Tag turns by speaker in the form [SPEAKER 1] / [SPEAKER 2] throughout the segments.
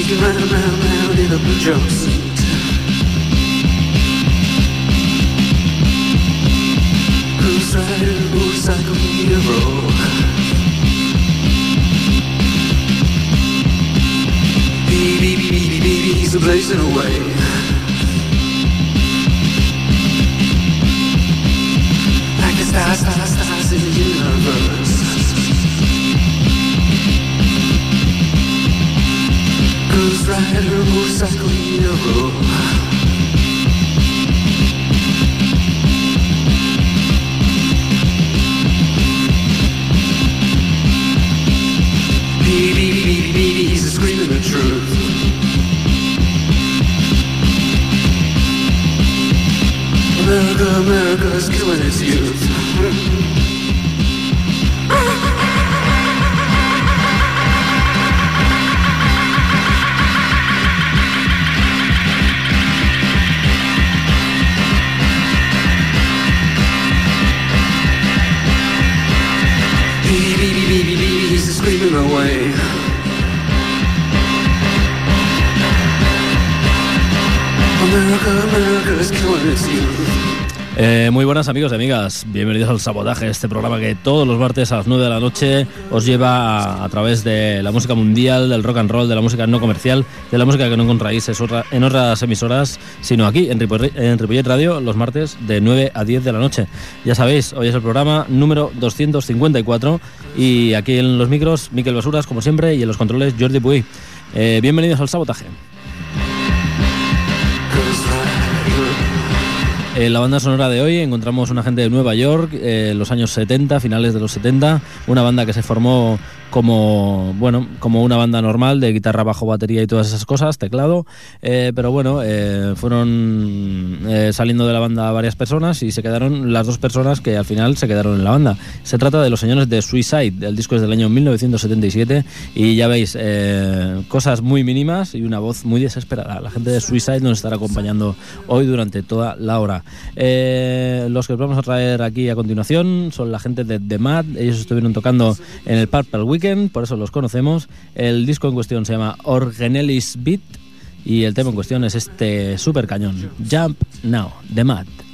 [SPEAKER 1] Sneaking round, round, round in a blue jumpsuit. Cruise rider, motorcycle hero. Baby, baby, baby, he's a blazing away. stars, stars, stars in the universe. Ghost rider, motorcycle hero.
[SPEAKER 2] Amigos y amigas, bienvenidos al Sabotaje, este programa que todos los martes a las 9 de la noche os lleva a, través de la música mundial, del rock and roll, de la música no comercial, de la música que no encontráis en otras emisoras, sino aquí en Ripollet, Radio los martes de 9 a 10 de la noche. Ya sabéis, hoy es el programa número 254 y aquí en los micros, Miquel Basuras como siempre y en los controles Jordi Puy. Eh, bienvenidos al Sabotaje. En la banda sonora de hoy encontramos una gente de Nueva York, en los años 70, finales de los 70, una banda que se formó como bueno como una banda normal de guitarra bajo batería y todas esas cosas teclado. Eh, pero bueno eh, fueron eh, saliendo de la banda varias personas y se quedaron las dos personas que al final se quedaron en la banda. Se trata de los señores de Suicide el disco es del año 1977 y ya veis cosas muy mínimas y una voz muy desesperada. La gente de Suicide nos estará acompañando hoy durante toda la hora. Los que os vamos a traer aquí a continuación son la gente de The Mad. Ellos estuvieron tocando en el Purple Week por eso los conocemos. El disco en cuestión se llama Orgenelis Beat y el tema en cuestión es este super cañón, Jump Now, de Matt.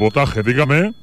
[SPEAKER 1] Sabotaje, dígame.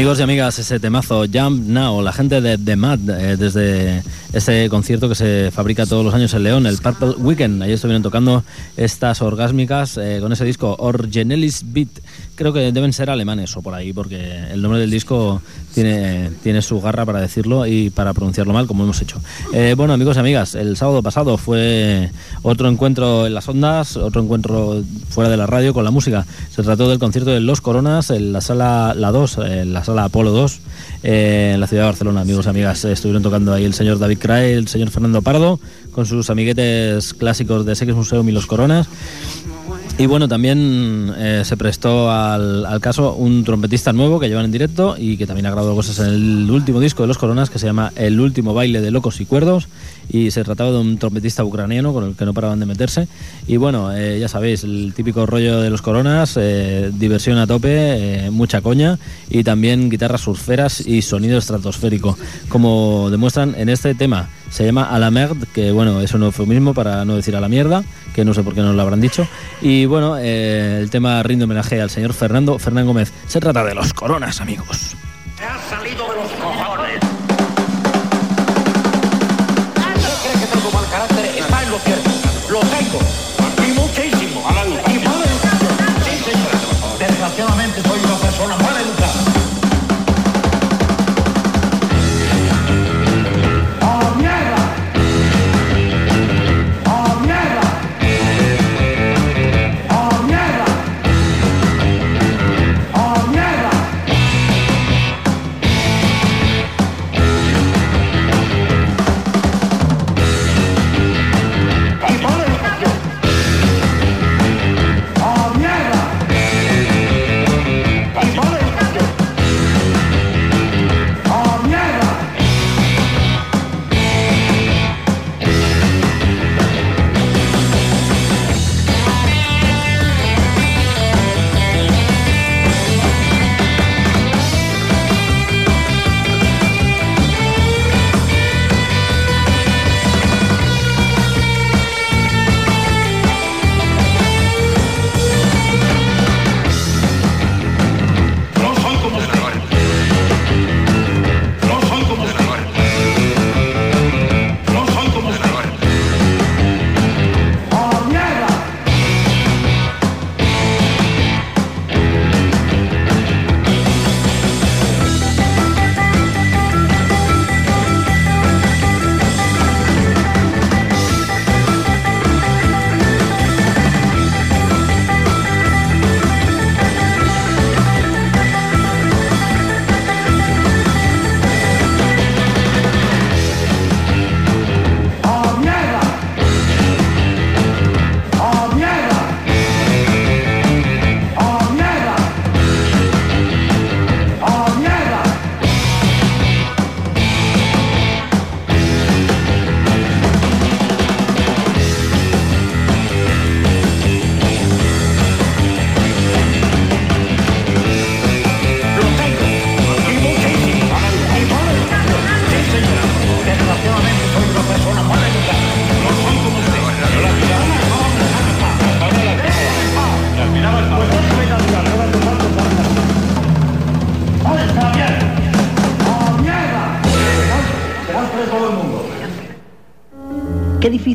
[SPEAKER 2] Amigos y amigas, ese temazo Jump Now, la gente de The Mad, eh, desde ese concierto que se fabrica todos los años en León, el Purple Weekend. Ahí estuvieron tocando estas orgásmicas eh, con ese disco Orgenelis Beat. Creo que deben ser alemanes o por ahí, porque el nombre del disco tiene, tiene su garra para decirlo y para pronunciarlo mal, como hemos hecho. Eh, bueno, amigos y amigas, el sábado pasado fue otro encuentro en las ondas, otro encuentro fuera de la radio con la música. Se trató del concierto de Los Coronas en la sala La 2, en la sala Apolo 2, eh, en la ciudad de Barcelona, amigos y amigas. Estuvieron tocando ahí el señor David Cray, el señor Fernando Pardo, con sus amiguetes clásicos de Sex Museum y Los Coronas. Y bueno, también eh, se prestó al, al caso un trompetista nuevo que llevan en directo y que también ha grabado cosas en el último disco de Los Coronas que se llama El último baile de locos y cuerdos y se trataba de un trompetista ucraniano con el que no paraban de meterse y bueno, eh, ya sabéis, el típico rollo de Los Coronas, eh, diversión a tope, eh, mucha coña y también guitarras surferas y sonido estratosférico, como demuestran en este tema. Se llama A la merde, que bueno, es un eufemismo para no decir a la mierda, que no sé por qué no lo habrán dicho. Y bueno, eh, el tema rinde homenaje al señor Fernando Fernán Gómez. Se trata de los coronas, amigos.
[SPEAKER 3] ¡Te has salido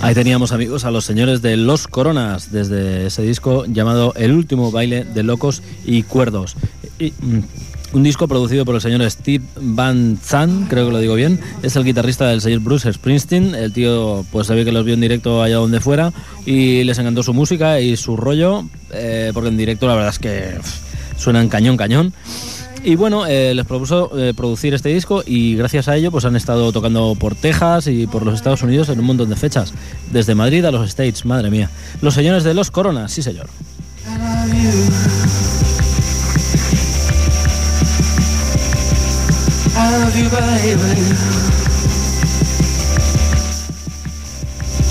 [SPEAKER 2] Ahí teníamos amigos a los señores de Los Coronas desde ese disco llamado El último baile de locos y cuerdos. Mm, un disco producido por el señor Steve Van Zandt, creo que lo digo bien. Es el guitarrista del señor Bruce Springsteen. El tío, pues ve que los vio en directo allá donde fuera y les encantó su música y su rollo, eh, porque en directo la verdad es que suenan cañón, cañón. Y bueno, eh, les propuso eh, producir este disco y gracias a ello pues han estado tocando por Texas y por los Estados Unidos en un montón de fechas. Desde Madrid a los States, madre mía. Los señores de Los Coronas, sí señor.
[SPEAKER 4] love you, baby.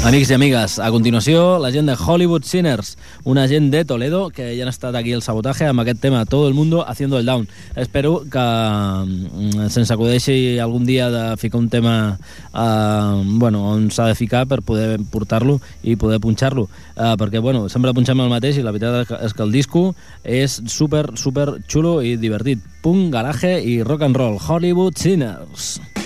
[SPEAKER 2] Amics i amigues, a continuació la gent de Hollywood Sinners, una gent de Toledo que ja han estat aquí al sabotatge amb aquest tema Todo el mundo haciendo el down. Espero que mm, se'ns acudeixi algun dia de ficar un tema eh, bueno, on s'ha de ficar per poder portar-lo i poder punxar-lo. Eh, perquè bueno, sempre punxem el mateix i la veritat és que el disco és super, super xulo i divertit. Punk, garaje i rock and roll. Hollywood Sinners.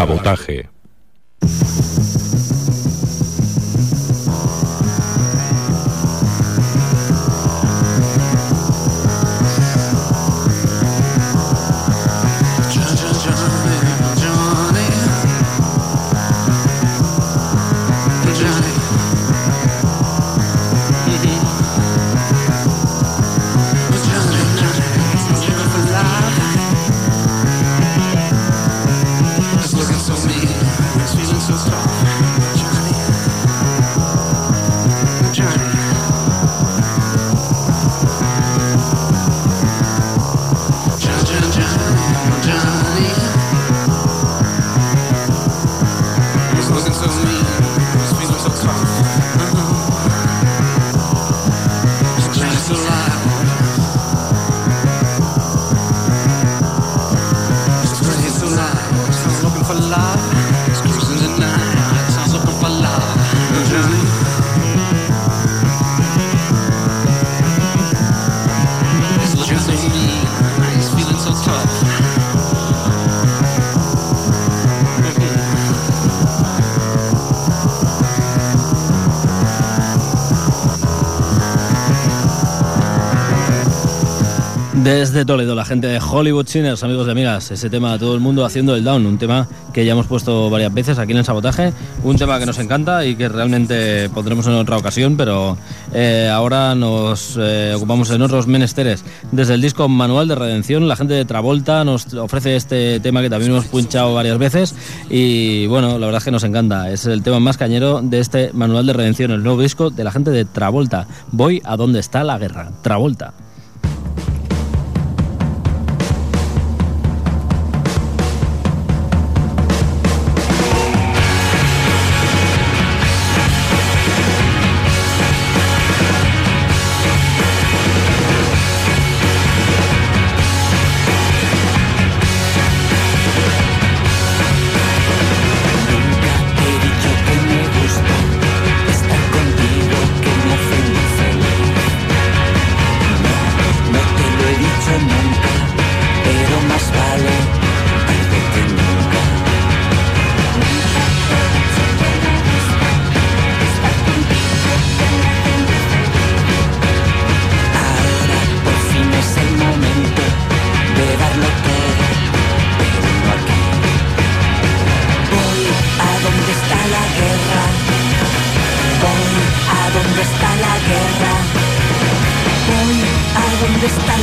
[SPEAKER 1] Sabotaje.
[SPEAKER 2] Desde Toledo, la gente de Hollywood Sinners, amigos y amigas, ese tema todo el mundo haciendo el down, un tema que ya hemos puesto varias veces aquí en el sabotaje, un tema que nos encanta y que realmente pondremos en otra ocasión, pero eh, ahora nos eh, ocupamos en otros menesteres. Desde el disco Manual de Redención, la gente de Travolta nos ofrece este tema que también hemos punchado varias veces y bueno, la verdad es que nos encanta, es el tema más cañero de este Manual de Redención, el nuevo disco de la gente de Travolta. Voy a donde está la guerra, Travolta.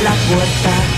[SPEAKER 5] La puerta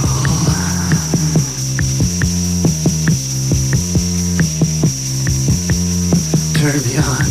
[SPEAKER 1] Beyond.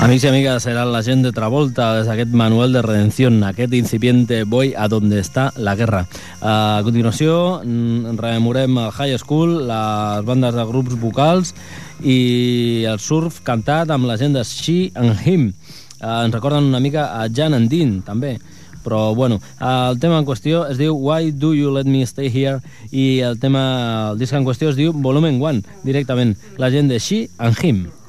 [SPEAKER 2] Amics i amigues, era la de Travolta des d'aquest manual de redención, aquest incipiente Voy a donde está la guerra. A continuació, mm, rememorem el High School, les bandes de grups vocals i el surf cantat amb la gent de She and Him. Eh, ens recorden una mica a Jan and Dean, també. Però, bueno, el tema en qüestió es diu Why Do You Let Me Stay Here i el tema, el disc en qüestió es diu Volumen 1, directament. La gent de She and Him.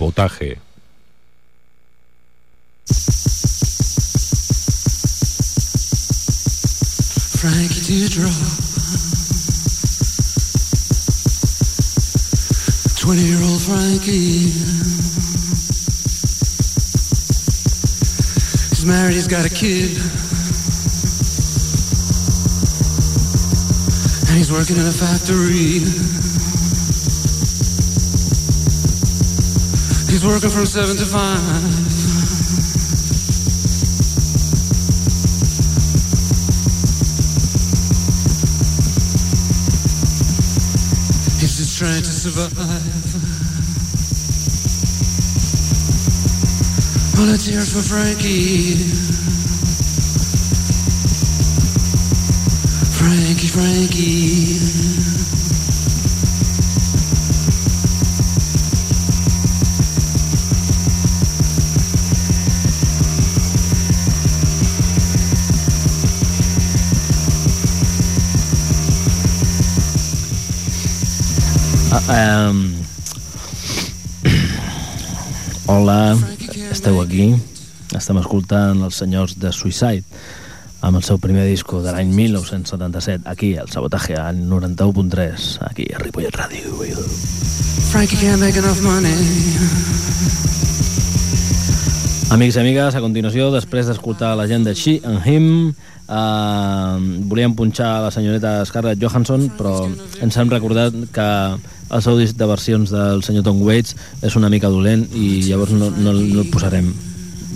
[SPEAKER 6] Sabotaje.
[SPEAKER 1] Frankie Teardrop. Twenty year old Frankie. He's married, he's got a kid. And he's working in a factory. He's working from seven to five. He's just trying to survive. Well, let's hear for Frankie. Frankie, Frankie.
[SPEAKER 2] Ah, um... Hola, esteu aquí. Estem escoltant els senyors de Suicide amb el seu primer disco de l'any 1977, aquí, al Sabotaje, al 91.3, aquí, a Ripollet Ràdio.
[SPEAKER 1] Frankie can't make enough money.
[SPEAKER 2] Amics i amigues, a continuació, després d'escoltar la gent de She and Him, eh, volíem punxar la senyoreta Scarlett Johansson, però ens hem recordat que el seu disc de versions del senyor Tom Waits és una mica dolent i llavors no, no, no el posarem.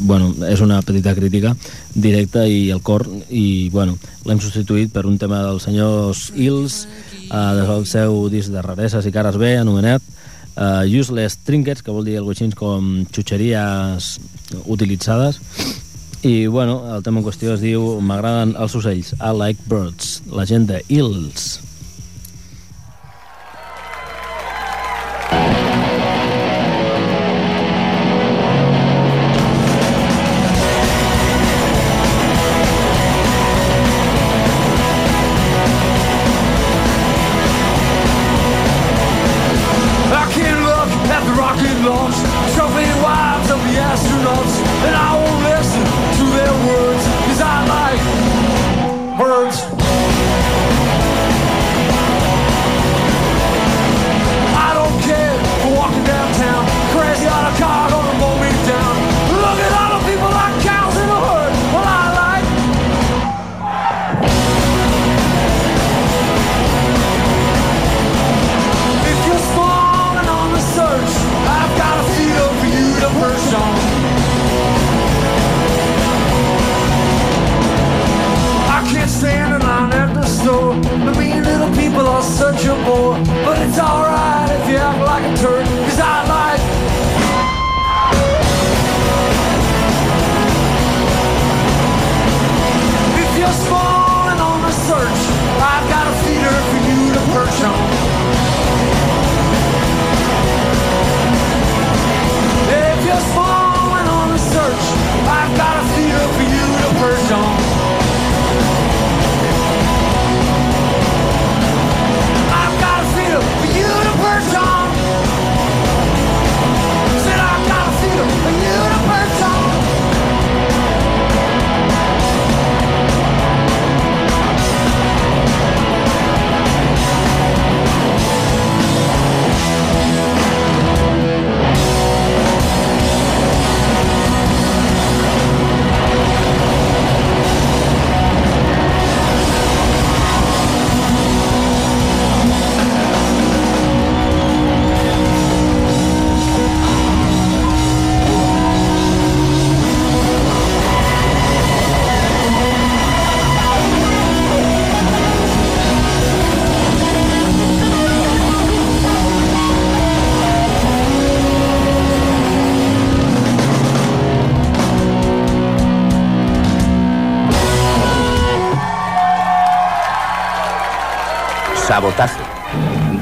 [SPEAKER 2] bueno, és una petita crítica directa i el cor, i bueno, l'hem substituït per un tema dels senyors Hills, eh, del seu disc de rareses i cares B, anomenat uh, Useless Trinkets, que vol dir alguna cosa com xutxeries utilitzades, i bueno, el tema en qüestió es diu M'agraden els ocells, I like birds, la gent de Hills.
[SPEAKER 7] Such a bore. But it's alright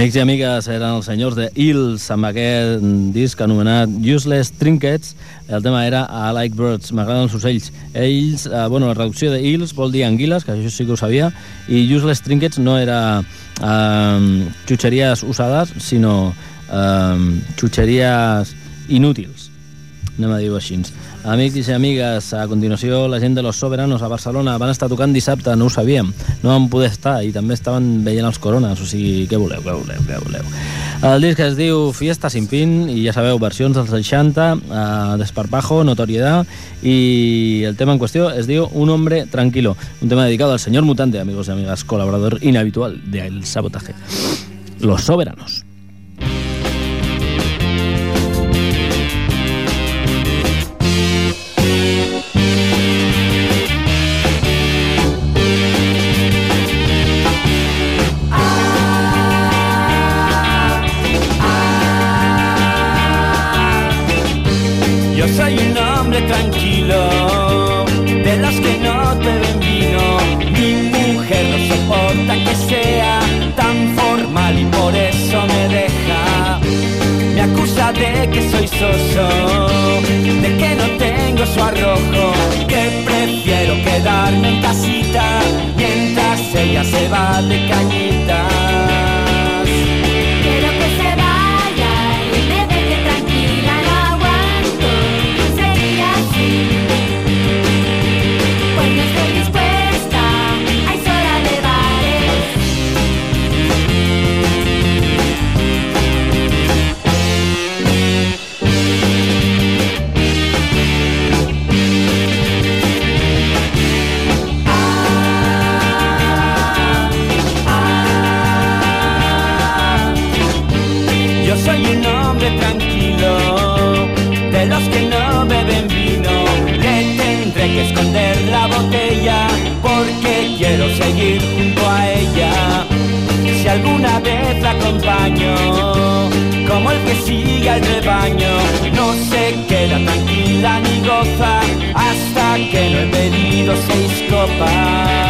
[SPEAKER 2] Amics i amigues, eren els senyors de Hills amb aquest disc anomenat Useless Trinkets. El tema era I like birds, m'agraden els ocells. Ells, eh, bueno, la traducció de Hills vol dir anguiles, que això sí que ho sabia, i Useless Trinkets no era eh, xutxeries usades, sinó eh, xutxeries inútils. Anem a dir-ho així. Amics i amigues, a continuació la gent de Los Soberanos a Barcelona van estar tocant dissabte, no ho sabíem, no van poder estar i també estaven veient els corones, o sigui, què voleu, què voleu, què voleu. El disc es diu Fiesta sin fin i ja sabeu, versions dels 60, eh, Desparpajo, Notoriedad i el tema en qüestió es diu Un hombre tranquilo, un tema dedicado al señor mutante, amigos y amigas, colaborador inhabitual de El Sabotaje. Los Soberanos.
[SPEAKER 8] De que no tengo su arrojo, que prefiero quedarme en casita mientras ella se va de cañitas. Acompaño, como el que sigue al rebaño, no se queda tranquila ni goza hasta que no he bebido seis copas.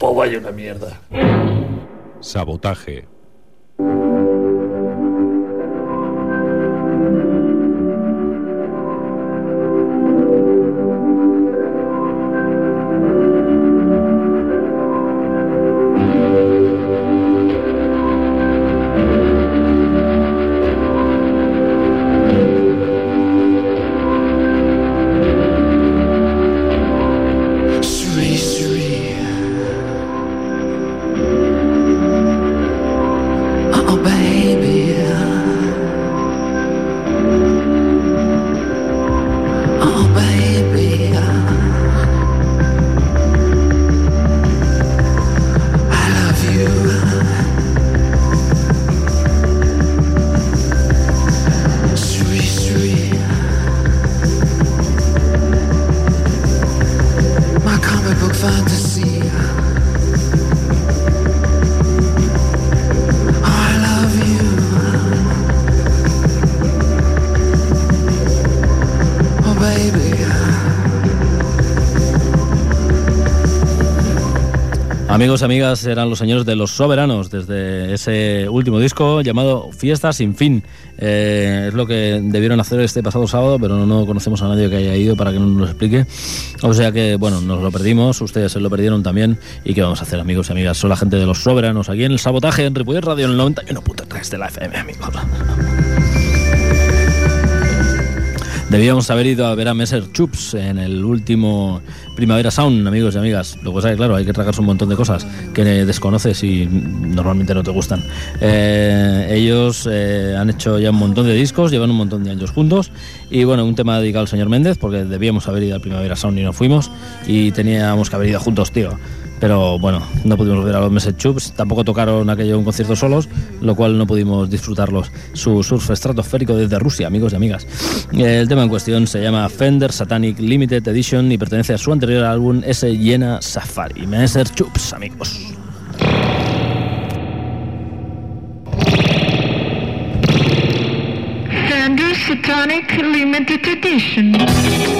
[SPEAKER 9] Pues vaya una mierda.
[SPEAKER 1] Sabotaje.
[SPEAKER 2] Amigos y amigas, eran los señores de los soberanos desde ese último disco llamado Fiesta sin fin. Eh, es lo que debieron hacer este pasado sábado, pero no conocemos a nadie que haya ido para que nos lo explique. O sea que, bueno, nos lo perdimos, ustedes se lo perdieron también. ¿Y qué vamos a hacer, amigos y amigas? Son la gente de los soberanos aquí en el sabotaje en Ripollet Radio en el 91.3 de la FM, amigos. Debíamos haber ido a ver a Messer Chups en el último Primavera Sound, amigos y amigas. Lo que claro, hay que tragarse un montón de cosas que desconoces y normalmente no te gustan. Eh, ellos eh, han hecho ya un montón de discos, llevan un montón de años juntos. Y bueno, un tema dedicado al señor Méndez, porque debíamos haber ido al Primavera Sound y no fuimos. Y teníamos que haber ido juntos, tío. Pero bueno, no pudimos ver a los Messer Chups, tampoco tocaron aquello un concierto solos, lo cual no pudimos disfrutarlos. Su surf estratosférico desde Rusia, amigos y amigas. El tema en cuestión se llama Fender Satanic Limited Edition y pertenece a su anterior álbum S. Llena Safari. Messer Chups, amigos.
[SPEAKER 10] Fender Satanic Limited Edition.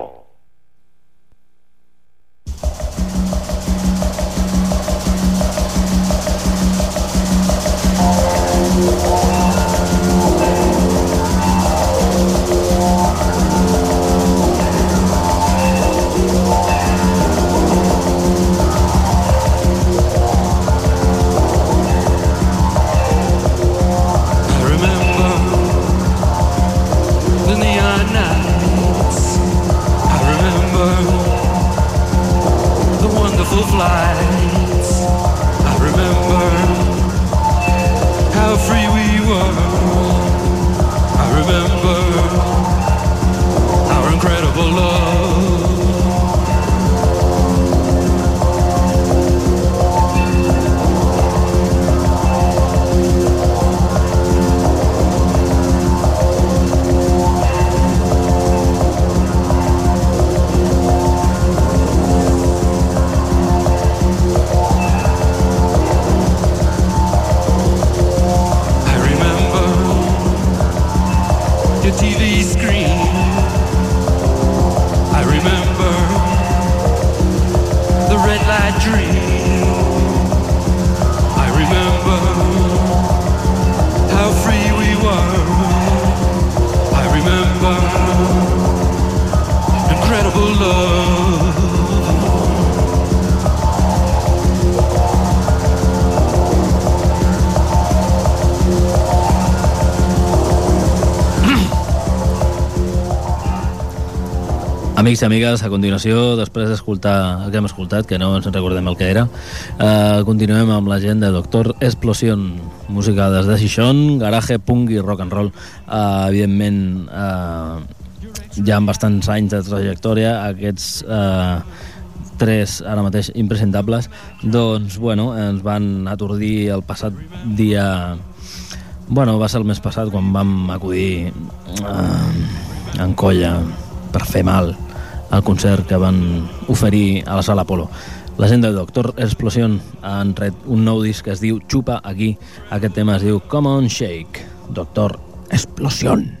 [SPEAKER 2] Amics i amigues, a continuació, després d'escoltar el que hem escoltat, que no ens recordem el que era, eh, continuem amb la gent de Doctor Explosion, música des de Xixón, garaje, punk i rock and roll. Eh, evidentment, eh, ja amb bastants anys de trajectòria, aquests eh, tres ara mateix impresentables, doncs, bueno, ens van atordir el passat dia... Bueno, va ser el mes passat quan vam acudir eh, en colla per fer mal al concert que van oferir a la sala Apolo. La gent de Doctor Explosion han tret un nou disc que es diu Xupa aquí. Aquest tema es diu Come on Shake. Doctor Explosion.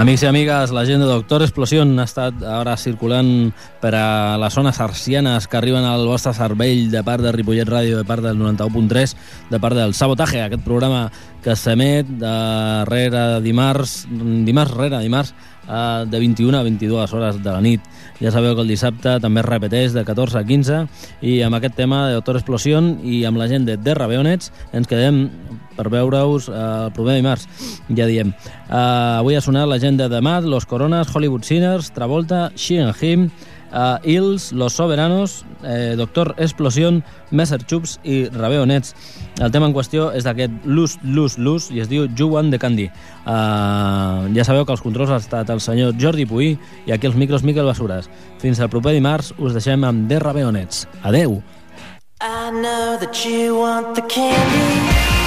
[SPEAKER 2] Amics i amigues, la gent de Doctor Explosion ha estat ara circulant per a les zones arcianes que arriben al vostre cervell de part de Ripollet Ràdio, de part del 91.3, de part del Sabotaje, aquest programa que s'emet darrere dimarts, dimarts rere dimarts, eh, de 21 a 22 hores de la nit. Ja sabeu que el dissabte també es repeteix de 14 a 15 i amb aquest tema de Doctor Explosion i amb la gent de The Raveonets ens quedem per veure-us eh, el proper dimarts, ja diem. Eh, avui ha sonat la gent de Mad, Los Coronas, Hollywood Sinners, Travolta, She and Him, uh, Hills, Los Soberanos, eh, Doctor Explosion, Messer Chups i Raveonets. El tema en qüestió és d'aquest Luz, Luz, Luz i es diu You Want the Candy. Uh, ja sabeu que els controls ha estat el senyor Jordi Puí i aquí els micros Miquel Basures. Fins al proper dimarts us deixem amb The Raveonets. Adeu!
[SPEAKER 11] I know that you want the candy.